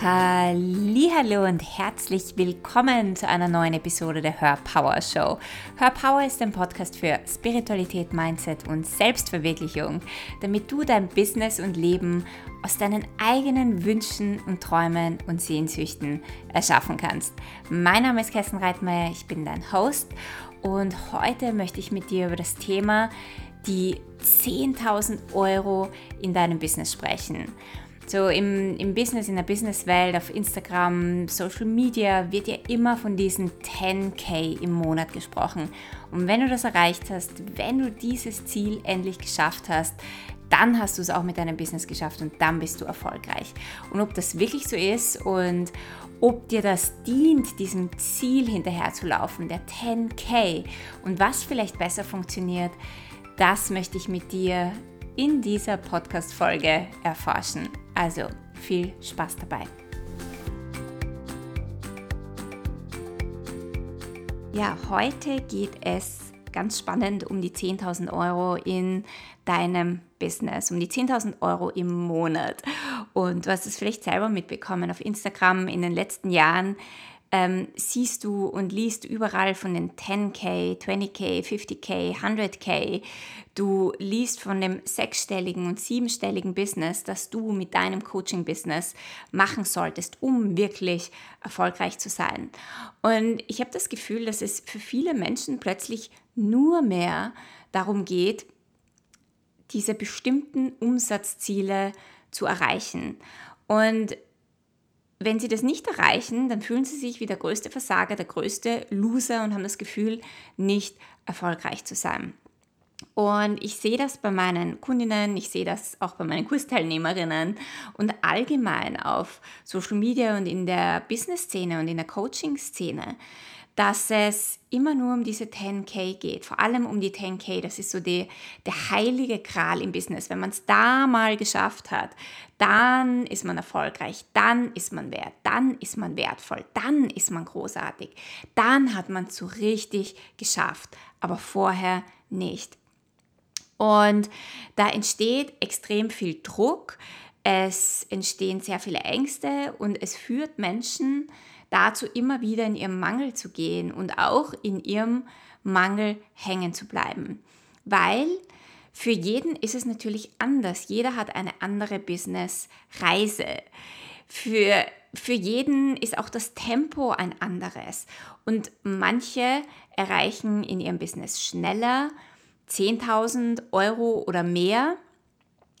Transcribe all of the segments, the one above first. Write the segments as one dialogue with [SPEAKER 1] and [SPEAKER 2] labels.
[SPEAKER 1] Hallo und herzlich willkommen zu einer neuen Episode der Hör Power Show. Hör Power ist ein Podcast für Spiritualität, Mindset und Selbstverwirklichung, damit du dein Business und Leben aus deinen eigenen Wünschen und Träumen und Sehnsüchten erschaffen kannst. Mein Name ist Kerstin Reitmeier, ich bin dein Host und heute möchte ich mit dir über das Thema die 10.000 Euro in deinem Business sprechen. So im, im Business, in der Businesswelt, auf Instagram, Social Media wird ja immer von diesen 10k im Monat gesprochen. Und wenn du das erreicht hast, wenn du dieses Ziel endlich geschafft hast, dann hast du es auch mit deinem Business geschafft und dann bist du erfolgreich. Und ob das wirklich so ist und ob dir das dient, diesem Ziel hinterherzulaufen, der 10k und was vielleicht besser funktioniert, das möchte ich mit dir in dieser Podcast-Folge erforschen. Also viel Spaß dabei. Ja, heute geht es ganz spannend um die 10.000 Euro in deinem Business, um die 10.000 Euro im Monat. Und du hast es vielleicht selber mitbekommen auf Instagram in den letzten Jahren ähm, siehst du und liest überall von den 10k, 20k, 50k, 100k. Du liest von dem sechsstelligen und siebenstelligen Business, das du mit deinem Coaching-Business machen solltest, um wirklich erfolgreich zu sein. Und ich habe das Gefühl, dass es für viele Menschen plötzlich nur mehr darum geht, diese bestimmten Umsatzziele zu erreichen. Und wenn sie das nicht erreichen, dann fühlen sie sich wie der größte Versager, der größte Loser und haben das Gefühl, nicht erfolgreich zu sein. Und ich sehe das bei meinen Kundinnen, ich sehe das auch bei meinen Kursteilnehmerinnen und allgemein auf Social Media und in der Business-Szene und in der Coaching-Szene, dass es immer nur um diese 10k geht, vor allem um die 10k, das ist so die, der heilige Kral im Business. Wenn man es da mal geschafft hat, dann ist man erfolgreich, dann ist man wert, dann ist man wertvoll, dann ist man großartig, dann hat man es so richtig geschafft, aber vorher nicht. Und da entsteht extrem viel Druck, es entstehen sehr viele Ängste und es führt Menschen, dazu immer wieder in ihrem Mangel zu gehen und auch in ihrem Mangel hängen zu bleiben. Weil für jeden ist es natürlich anders. Jeder hat eine andere Business-Reise. Für, für jeden ist auch das Tempo ein anderes. Und manche erreichen in ihrem Business schneller 10.000 Euro oder mehr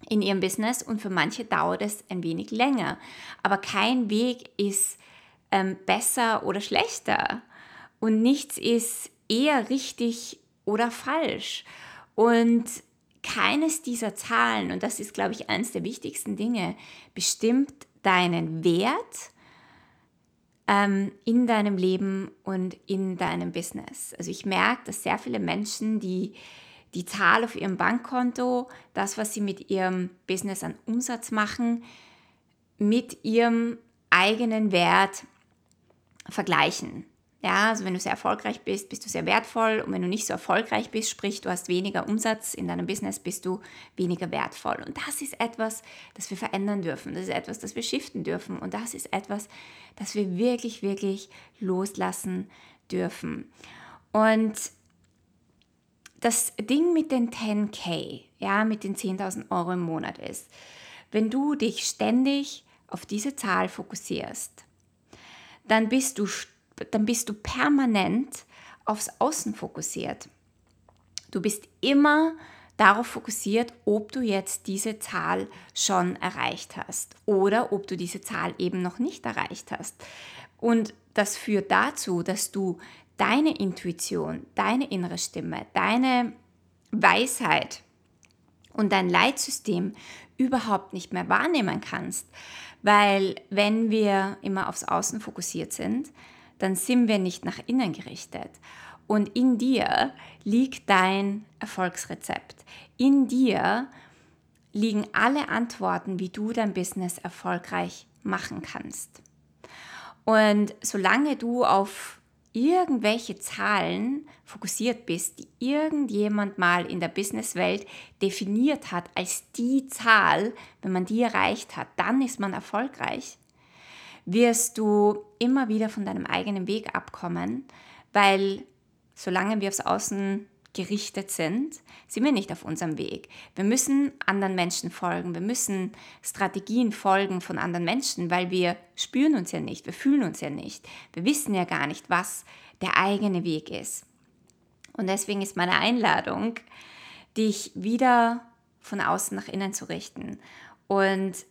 [SPEAKER 1] in ihrem Business und für manche dauert es ein wenig länger. Aber kein Weg ist ähm, besser oder schlechter. Und nichts ist eher richtig oder falsch. Und keines dieser Zahlen, und das ist, glaube ich, eines der wichtigsten Dinge, bestimmt deinen Wert ähm, in deinem Leben und in deinem Business. Also ich merke, dass sehr viele Menschen, die die Zahl auf ihrem Bankkonto, das, was sie mit ihrem Business an Umsatz machen, mit ihrem eigenen Wert vergleichen. Ja, also wenn du sehr erfolgreich bist, bist du sehr wertvoll und wenn du nicht so erfolgreich bist, sprich du hast weniger Umsatz in deinem Business, bist du weniger wertvoll. Und das ist etwas, das wir verändern dürfen. Das ist etwas, das wir shiften dürfen. Und das ist etwas, das wir wirklich, wirklich loslassen dürfen. Und das Ding mit den 10k, ja, mit den 10.000 Euro im Monat ist, wenn du dich ständig auf diese Zahl fokussierst, dann bist du, dann bist du permanent aufs Außen fokussiert. Du bist immer darauf fokussiert, ob du jetzt diese Zahl schon erreicht hast oder ob du diese Zahl eben noch nicht erreicht hast. Und das führt dazu, dass du deine Intuition, deine innere Stimme, deine Weisheit und dein Leitsystem überhaupt nicht mehr wahrnehmen kannst. Weil wenn wir immer aufs Außen fokussiert sind, dann sind wir nicht nach innen gerichtet. Und in dir liegt dein Erfolgsrezept. In dir liegen alle Antworten, wie du dein Business erfolgreich machen kannst. Und solange du auf irgendwelche Zahlen fokussiert bist, die irgendjemand mal in der Businesswelt definiert hat als die Zahl, wenn man die erreicht hat, dann ist man erfolgreich. wirst du immer wieder von deinem eigenen Weg abkommen, weil solange wir aufs Außen gerichtet sind, sind wir nicht auf unserem Weg. Wir müssen anderen Menschen folgen, wir müssen Strategien folgen von anderen Menschen, weil wir spüren uns ja nicht, wir fühlen uns ja nicht, wir wissen ja gar nicht, was der eigene Weg ist. Und deswegen ist meine Einladung, dich wieder von außen nach innen zu richten und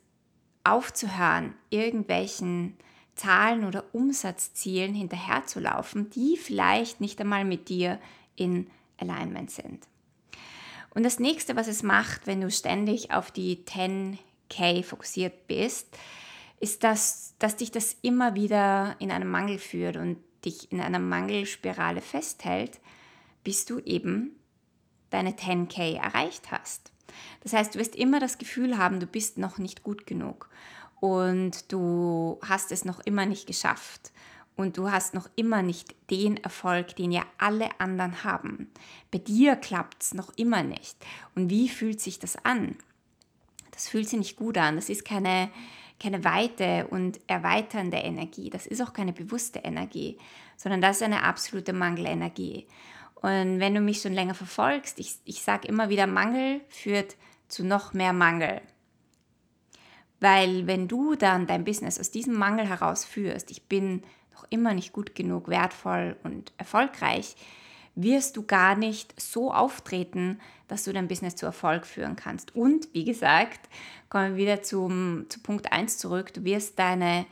[SPEAKER 1] aufzuhören, irgendwelchen Zahlen oder Umsatzzielen hinterherzulaufen, die vielleicht nicht einmal mit dir in Alignment sind. Und das nächste, was es macht, wenn du ständig auf die 10K fokussiert bist, ist, dass, dass dich das immer wieder in einen Mangel führt und dich in einer Mangelspirale festhält, bis du eben deine 10k erreicht hast. Das heißt, du wirst immer das Gefühl haben, du bist noch nicht gut genug und du hast es noch immer nicht geschafft und du hast noch immer nicht den Erfolg, den ja alle anderen haben. Bei dir klappt es noch immer nicht. Und wie fühlt sich das an? Das fühlt sich nicht gut an. Das ist keine, keine weite und erweiternde Energie. Das ist auch keine bewusste Energie, sondern das ist eine absolute Mangelenergie. Und wenn du mich schon länger verfolgst, ich, ich sage immer wieder, Mangel führt zu noch mehr Mangel. Weil wenn du dann dein Business aus diesem Mangel heraus führst, ich bin noch immer nicht gut genug, wertvoll und erfolgreich, wirst du gar nicht so auftreten, dass du dein Business zu Erfolg führen kannst. Und wie gesagt, kommen wir wieder zum, zu Punkt 1 zurück, du wirst deine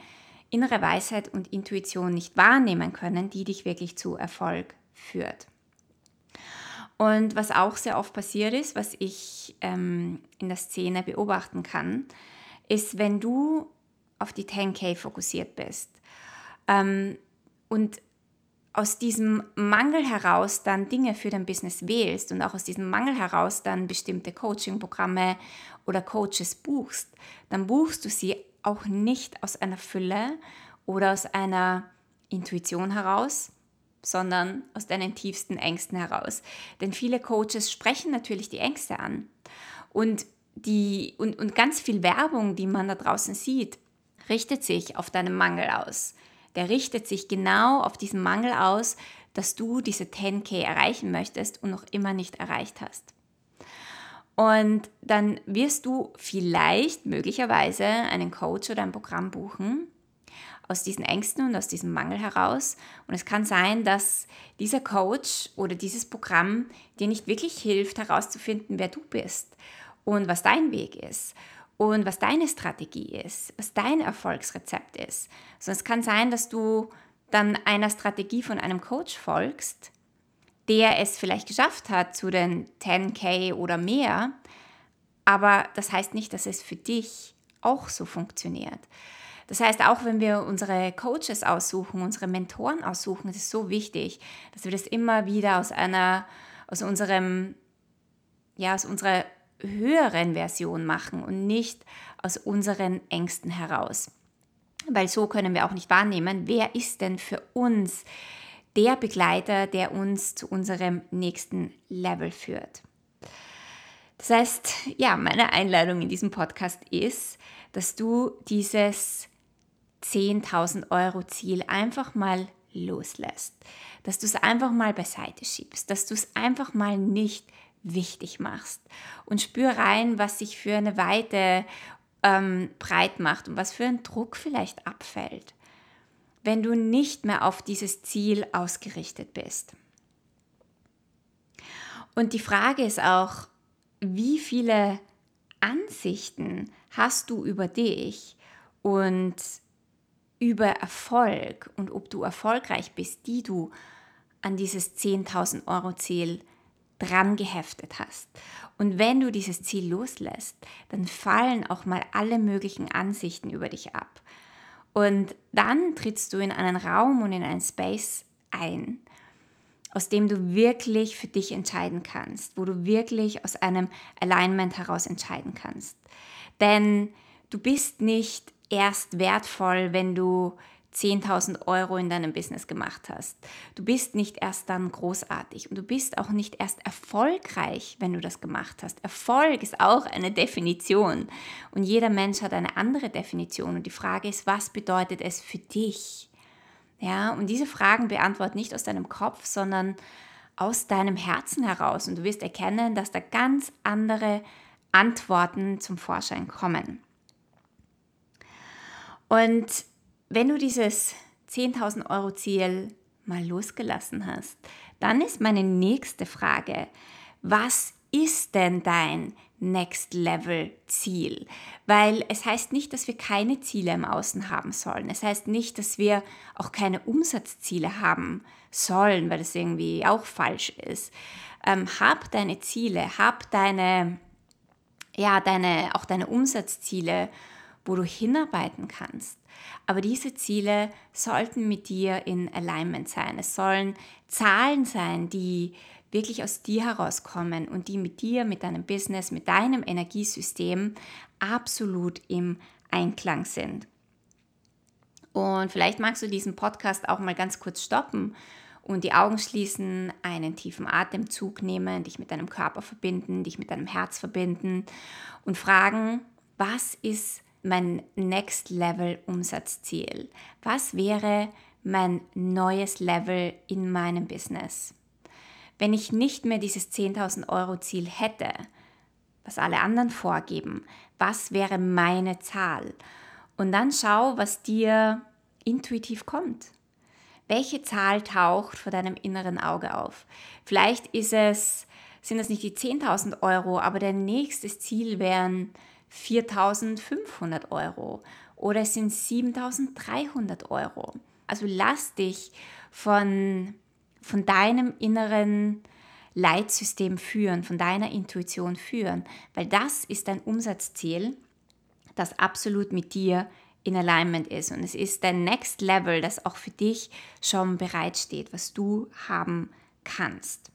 [SPEAKER 1] innere Weisheit und Intuition nicht wahrnehmen können, die dich wirklich zu Erfolg führt. Und was auch sehr oft passiert ist, was ich ähm, in der Szene beobachten kann, ist, wenn du auf die 10K fokussiert bist ähm, und aus diesem Mangel heraus dann Dinge für dein Business wählst und auch aus diesem Mangel heraus dann bestimmte Coaching-Programme oder Coaches buchst, dann buchst du sie auch nicht aus einer Fülle oder aus einer Intuition heraus, sondern aus deinen tiefsten Ängsten heraus. Denn viele Coaches sprechen natürlich die Ängste an. Und, die, und, und ganz viel Werbung, die man da draußen sieht, richtet sich auf deinen Mangel aus. Der richtet sich genau auf diesen Mangel aus, dass du diese 10k erreichen möchtest und noch immer nicht erreicht hast. Und dann wirst du vielleicht möglicherweise einen Coach oder ein Programm buchen, aus diesen Ängsten und aus diesem Mangel heraus. Und es kann sein, dass dieser Coach oder dieses Programm dir nicht wirklich hilft, herauszufinden, wer du bist und was dein Weg ist und was deine Strategie ist, was dein Erfolgsrezept ist. Sondern es kann sein, dass du dann einer Strategie von einem Coach folgst, der es vielleicht geschafft hat zu den 10k oder mehr, aber das heißt nicht, dass es für dich auch so funktioniert. Das heißt, auch wenn wir unsere Coaches aussuchen, unsere Mentoren aussuchen, ist es so wichtig, dass wir das immer wieder aus einer, aus unserem, ja, aus unserer höheren Version machen und nicht aus unseren Ängsten heraus. Weil so können wir auch nicht wahrnehmen, wer ist denn für uns der Begleiter, der uns zu unserem nächsten Level führt. Das heißt, ja, meine Einladung in diesem Podcast ist, dass du dieses 10.000 Euro Ziel einfach mal loslässt, dass du es einfach mal beiseite schiebst, dass du es einfach mal nicht wichtig machst und spür rein, was sich für eine Weite ähm, breit macht und was für ein Druck vielleicht abfällt, wenn du nicht mehr auf dieses Ziel ausgerichtet bist. Und die Frage ist auch, wie viele Ansichten hast du über dich und über Erfolg und ob du erfolgreich bist, die du an dieses 10.000 Euro Ziel dran geheftet hast. Und wenn du dieses Ziel loslässt, dann fallen auch mal alle möglichen Ansichten über dich ab. Und dann trittst du in einen Raum und in einen Space ein, aus dem du wirklich für dich entscheiden kannst, wo du wirklich aus einem Alignment heraus entscheiden kannst. Denn du bist nicht erst wertvoll, wenn du 10.000 Euro in deinem Business gemacht hast. Du bist nicht erst dann großartig und du bist auch nicht erst erfolgreich, wenn du das gemacht hast. Erfolg ist auch eine Definition und jeder Mensch hat eine andere Definition und die Frage ist, was bedeutet es für dich? Ja, und diese Fragen beantworten nicht aus deinem Kopf, sondern aus deinem Herzen heraus und du wirst erkennen, dass da ganz andere Antworten zum Vorschein kommen. Und wenn du dieses 10.000 Euro Ziel mal losgelassen hast, dann ist meine nächste Frage, was ist denn dein Next Level Ziel? Weil es heißt nicht, dass wir keine Ziele im Außen haben sollen. Es heißt nicht, dass wir auch keine Umsatzziele haben sollen, weil das irgendwie auch falsch ist. Ähm, hab deine Ziele, hab deine, ja, deine, auch deine Umsatzziele, wo du hinarbeiten kannst. Aber diese Ziele sollten mit dir in Alignment sein. Es sollen Zahlen sein, die wirklich aus dir herauskommen und die mit dir, mit deinem Business, mit deinem Energiesystem absolut im Einklang sind. Und vielleicht magst du diesen Podcast auch mal ganz kurz stoppen und die Augen schließen, einen tiefen Atemzug nehmen, dich mit deinem Körper verbinden, dich mit deinem Herz verbinden und fragen, was ist mein Next Level Umsatzziel? Was wäre mein neues Level in meinem Business? Wenn ich nicht mehr dieses 10.000 Euro Ziel hätte, was alle anderen vorgeben, was wäre meine Zahl? Und dann schau, was dir intuitiv kommt. Welche Zahl taucht vor deinem inneren Auge auf? Vielleicht ist es, sind es nicht die 10.000 Euro, aber dein nächstes Ziel wären 4.500 Euro oder es sind 7.300 Euro. Also lass dich von, von deinem inneren Leitsystem führen, von deiner Intuition führen, weil das ist dein Umsatzziel, das absolut mit dir in Alignment ist. Und es ist dein Next Level, das auch für dich schon bereitsteht, was du haben kannst.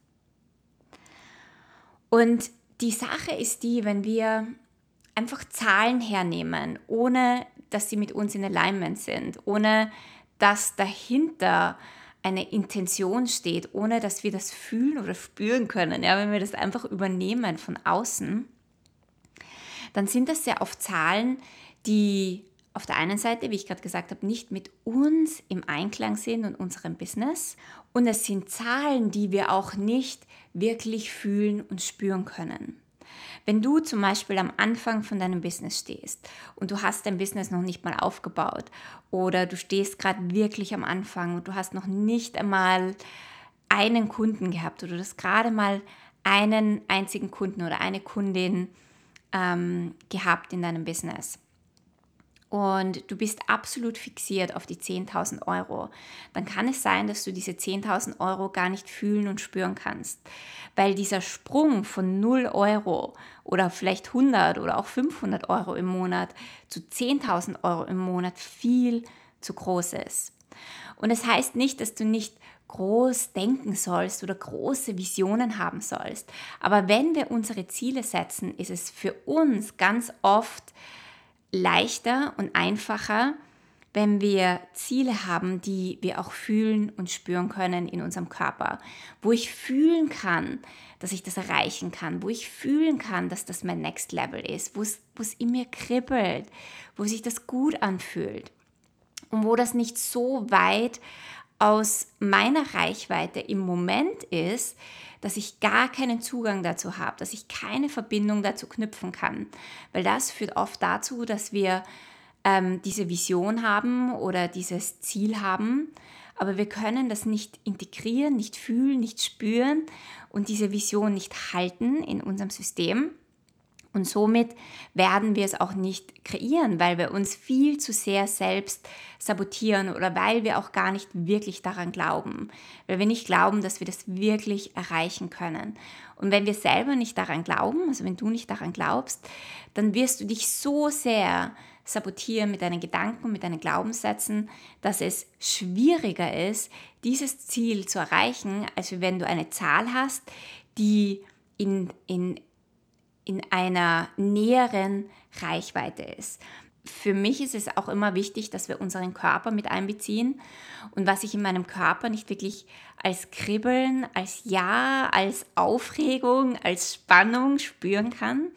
[SPEAKER 1] Und die Sache ist die, wenn wir einfach Zahlen hernehmen, ohne dass sie mit uns in Alignment sind, ohne dass dahinter eine Intention steht, ohne dass wir das fühlen oder spüren können. Ja, wenn wir das einfach übernehmen von außen, dann sind das sehr oft Zahlen, die auf der einen Seite, wie ich gerade gesagt habe, nicht mit uns im Einklang sind und unserem Business. Und es sind Zahlen, die wir auch nicht wirklich fühlen und spüren können. Wenn du zum Beispiel am Anfang von deinem Business stehst und du hast dein Business noch nicht mal aufgebaut oder du stehst gerade wirklich am Anfang und du hast noch nicht einmal einen Kunden gehabt oder du hast gerade mal einen einzigen Kunden oder eine Kundin ähm, gehabt in deinem Business und du bist absolut fixiert auf die 10.000 Euro, dann kann es sein, dass du diese 10.000 Euro gar nicht fühlen und spüren kannst. Weil dieser Sprung von 0 Euro oder vielleicht 100 oder auch 500 Euro im Monat zu 10.000 Euro im Monat viel zu groß ist. Und es das heißt nicht, dass du nicht groß denken sollst oder große Visionen haben sollst. Aber wenn wir unsere Ziele setzen, ist es für uns ganz oft leichter und einfacher, wenn wir Ziele haben, die wir auch fühlen und spüren können in unserem Körper, wo ich fühlen kann, dass ich das erreichen kann, wo ich fühlen kann, dass das mein Next Level ist, wo es, in mir kribbelt, wo sich das gut anfühlt. Und wo das nicht so weit aus meiner Reichweite im Moment ist, dass ich gar keinen Zugang dazu habe, dass ich keine Verbindung dazu knüpfen kann. Weil das führt oft dazu, dass wir ähm, diese Vision haben oder dieses Ziel haben, aber wir können das nicht integrieren, nicht fühlen, nicht spüren und diese Vision nicht halten in unserem System. Und somit werden wir es auch nicht kreieren, weil wir uns viel zu sehr selbst sabotieren oder weil wir auch gar nicht wirklich daran glauben, weil wir nicht glauben, dass wir das wirklich erreichen können. Und wenn wir selber nicht daran glauben, also wenn du nicht daran glaubst, dann wirst du dich so sehr sabotieren mit deinen Gedanken, mit deinen Glaubenssätzen, dass es schwieriger ist, dieses Ziel zu erreichen, als wenn du eine Zahl hast, die in, in in einer näheren Reichweite ist. für mich ist es auch immer wichtig, dass wir unseren Körper mit einbeziehen. Und was ich in meinem Körper nicht wirklich als Kribbeln, als Ja, als Aufregung, als Spannung spüren kann,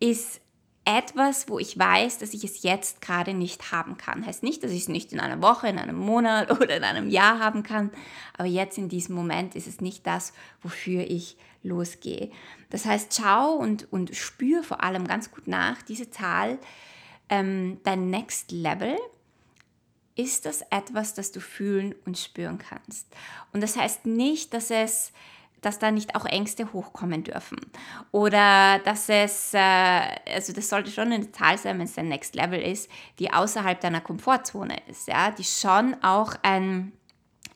[SPEAKER 1] ist etwas, wo ich weiß, dass ich es jetzt gerade nicht haben kann. Heißt nicht, dass ich es nicht in einer Woche, in einem Monat oder in einem Jahr haben kann, aber jetzt in diesem Moment ist es nicht das, wofür ich losgehe. Das heißt, schau und, und spür vor allem ganz gut nach, diese Zahl, ähm, dein Next Level, ist das etwas, das du fühlen und spüren kannst. Und das heißt nicht, dass es dass da nicht auch Ängste hochkommen dürfen. Oder dass es, äh, also das sollte schon eine Zahl sein, wenn es dein Next Level ist, die außerhalb deiner Komfortzone ist, ja, die schon auch ein,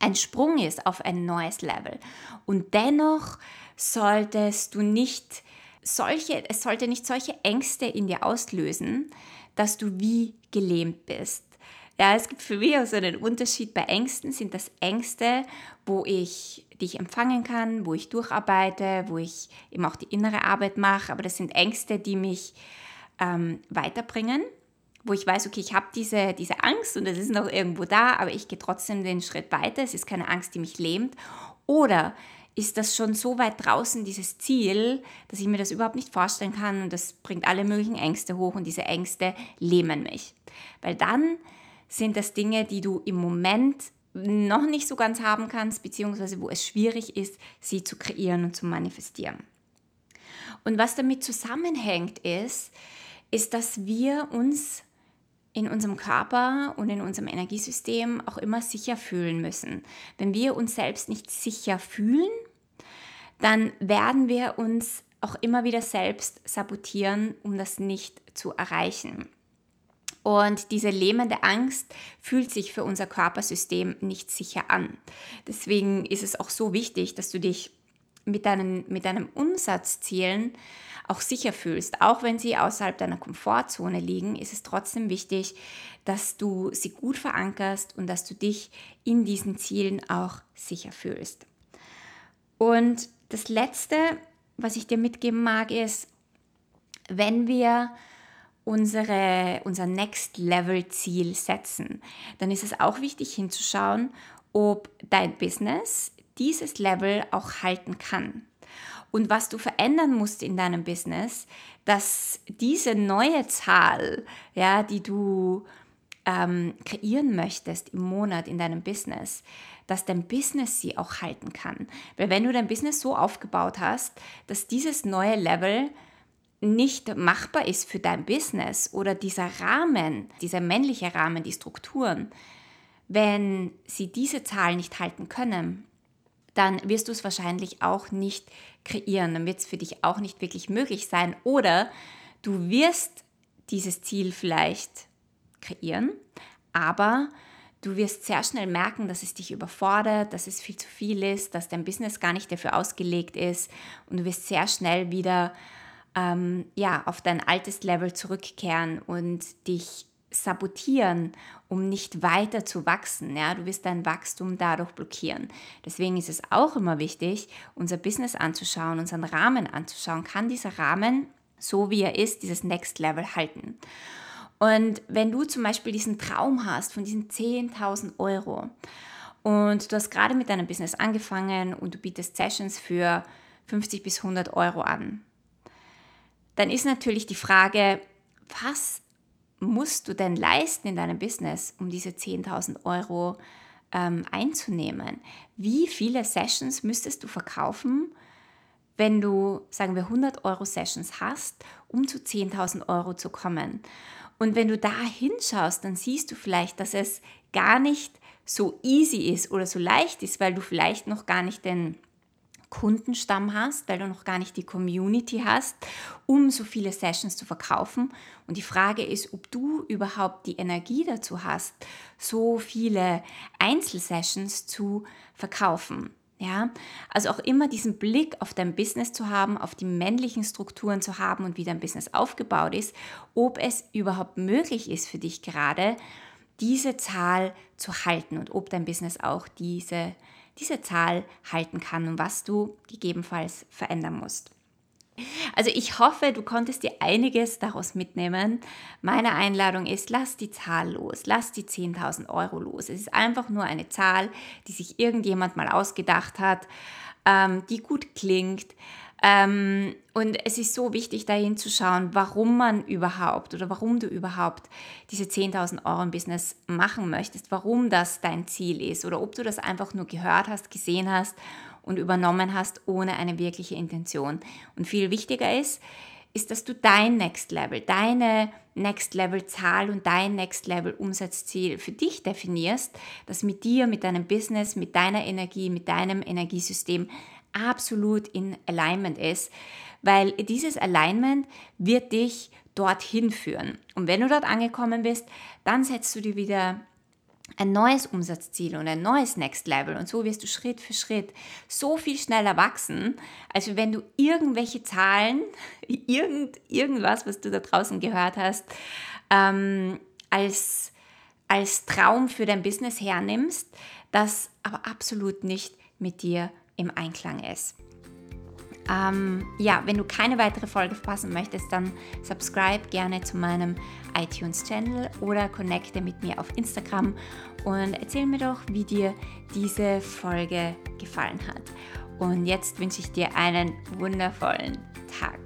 [SPEAKER 1] ein Sprung ist auf ein neues Level. Und dennoch solltest du nicht solche, es sollte nicht solche Ängste in dir auslösen, dass du wie gelähmt bist. Ja, es gibt für mich auch so einen Unterschied. Bei Ängsten sind das Ängste, wo ich dich empfangen kann, wo ich durcharbeite, wo ich eben auch die innere Arbeit mache. Aber das sind Ängste, die mich ähm, weiterbringen, wo ich weiß, okay, ich habe diese, diese Angst und es ist noch irgendwo da, aber ich gehe trotzdem den Schritt weiter. Es ist keine Angst, die mich lähmt. Oder ist das schon so weit draußen, dieses Ziel, dass ich mir das überhaupt nicht vorstellen kann und das bringt alle möglichen Ängste hoch und diese Ängste lähmen mich. Weil dann sind das Dinge, die du im Moment noch nicht so ganz haben kannst, beziehungsweise wo es schwierig ist, sie zu kreieren und zu manifestieren. Und was damit zusammenhängt ist, ist, dass wir uns in unserem Körper und in unserem Energiesystem auch immer sicher fühlen müssen. Wenn wir uns selbst nicht sicher fühlen, dann werden wir uns auch immer wieder selbst sabotieren, um das nicht zu erreichen. Und diese lähmende Angst fühlt sich für unser Körpersystem nicht sicher an. Deswegen ist es auch so wichtig, dass du dich mit deinen, mit deinen Umsatzzielen auch sicher fühlst. Auch wenn sie außerhalb deiner Komfortzone liegen, ist es trotzdem wichtig, dass du sie gut verankerst und dass du dich in diesen Zielen auch sicher fühlst. Und das Letzte, was ich dir mitgeben mag, ist, wenn wir unsere, unser Next Level Ziel setzen, dann ist es auch wichtig hinzuschauen, ob dein Business dieses Level auch halten kann. Und was du verändern musst in deinem Business, dass diese neue Zahl, ja, die du ähm, kreieren möchtest im Monat in deinem Business, dass dein Business sie auch halten kann. Weil wenn du dein Business so aufgebaut hast, dass dieses neue Level nicht machbar ist für dein Business oder dieser Rahmen, dieser männliche Rahmen, die Strukturen, wenn sie diese Zahl nicht halten können, dann wirst du es wahrscheinlich auch nicht kreieren. Dann wird es für dich auch nicht wirklich möglich sein. Oder du wirst dieses Ziel vielleicht kreieren, aber du wirst sehr schnell merken, dass es dich überfordert, dass es viel zu viel ist, dass dein Business gar nicht dafür ausgelegt ist und du wirst sehr schnell wieder ähm, ja, auf dein altes Level zurückkehren und dich sabotieren, um nicht weiter zu wachsen. Ja? Du wirst dein Wachstum dadurch blockieren. Deswegen ist es auch immer wichtig, unser Business anzuschauen, unseren Rahmen anzuschauen. Kann dieser Rahmen, so wie er ist, dieses Next Level halten? Und wenn du zum Beispiel diesen Traum hast von diesen 10.000 Euro und du hast gerade mit deinem Business angefangen und du bietest Sessions für 50 bis 100 Euro an, dann ist natürlich die Frage, was musst du denn leisten in deinem Business, um diese 10.000 Euro ähm, einzunehmen? Wie viele Sessions müsstest du verkaufen, wenn du, sagen wir, 100 Euro Sessions hast, um zu 10.000 Euro zu kommen? Und wenn du da hinschaust, dann siehst du vielleicht, dass es gar nicht so easy ist oder so leicht ist, weil du vielleicht noch gar nicht den Kundenstamm hast, weil du noch gar nicht die Community hast, um so viele Sessions zu verkaufen. Und die Frage ist, ob du überhaupt die Energie dazu hast, so viele Einzelsessions zu verkaufen. Ja, also auch immer diesen Blick auf dein Business zu haben, auf die männlichen Strukturen zu haben und wie dein Business aufgebaut ist, ob es überhaupt möglich ist für dich gerade, diese Zahl zu halten und ob dein Business auch diese diese Zahl halten kann und was du gegebenenfalls verändern musst. Also ich hoffe, du konntest dir einiges daraus mitnehmen. Meine Einladung ist, lass die Zahl los, lass die 10.000 Euro los. Es ist einfach nur eine Zahl, die sich irgendjemand mal ausgedacht hat, ähm, die gut klingt. Ähm, und es ist so wichtig, dahin zu schauen, warum man überhaupt oder warum du überhaupt diese 10.000 Euro im Business machen möchtest, warum das dein Ziel ist oder ob du das einfach nur gehört hast, gesehen hast und übernommen hast ohne eine wirkliche Intention. Und viel wichtiger ist, ist, dass du dein Next Level, deine Next Level Zahl und dein Next Level Umsatzziel für dich definierst, das mit dir, mit deinem Business, mit deiner Energie, mit deinem Energiesystem absolut in Alignment ist, weil dieses Alignment wird dich dorthin führen. Und wenn du dort angekommen bist, dann setzt du dir wieder ein neues Umsatzziel und ein neues Next Level und so wirst du Schritt für Schritt so viel schneller wachsen, als wenn du irgendwelche Zahlen, irgend, irgendwas, was du da draußen gehört hast, ähm, als, als Traum für dein Business hernimmst, das aber absolut nicht mit dir im Einklang ist. Ähm, ja, wenn du keine weitere Folge verpassen möchtest, dann subscribe gerne zu meinem iTunes-Channel oder connecte mit mir auf Instagram und erzähl mir doch, wie dir diese Folge gefallen hat. Und jetzt wünsche ich dir einen wundervollen Tag.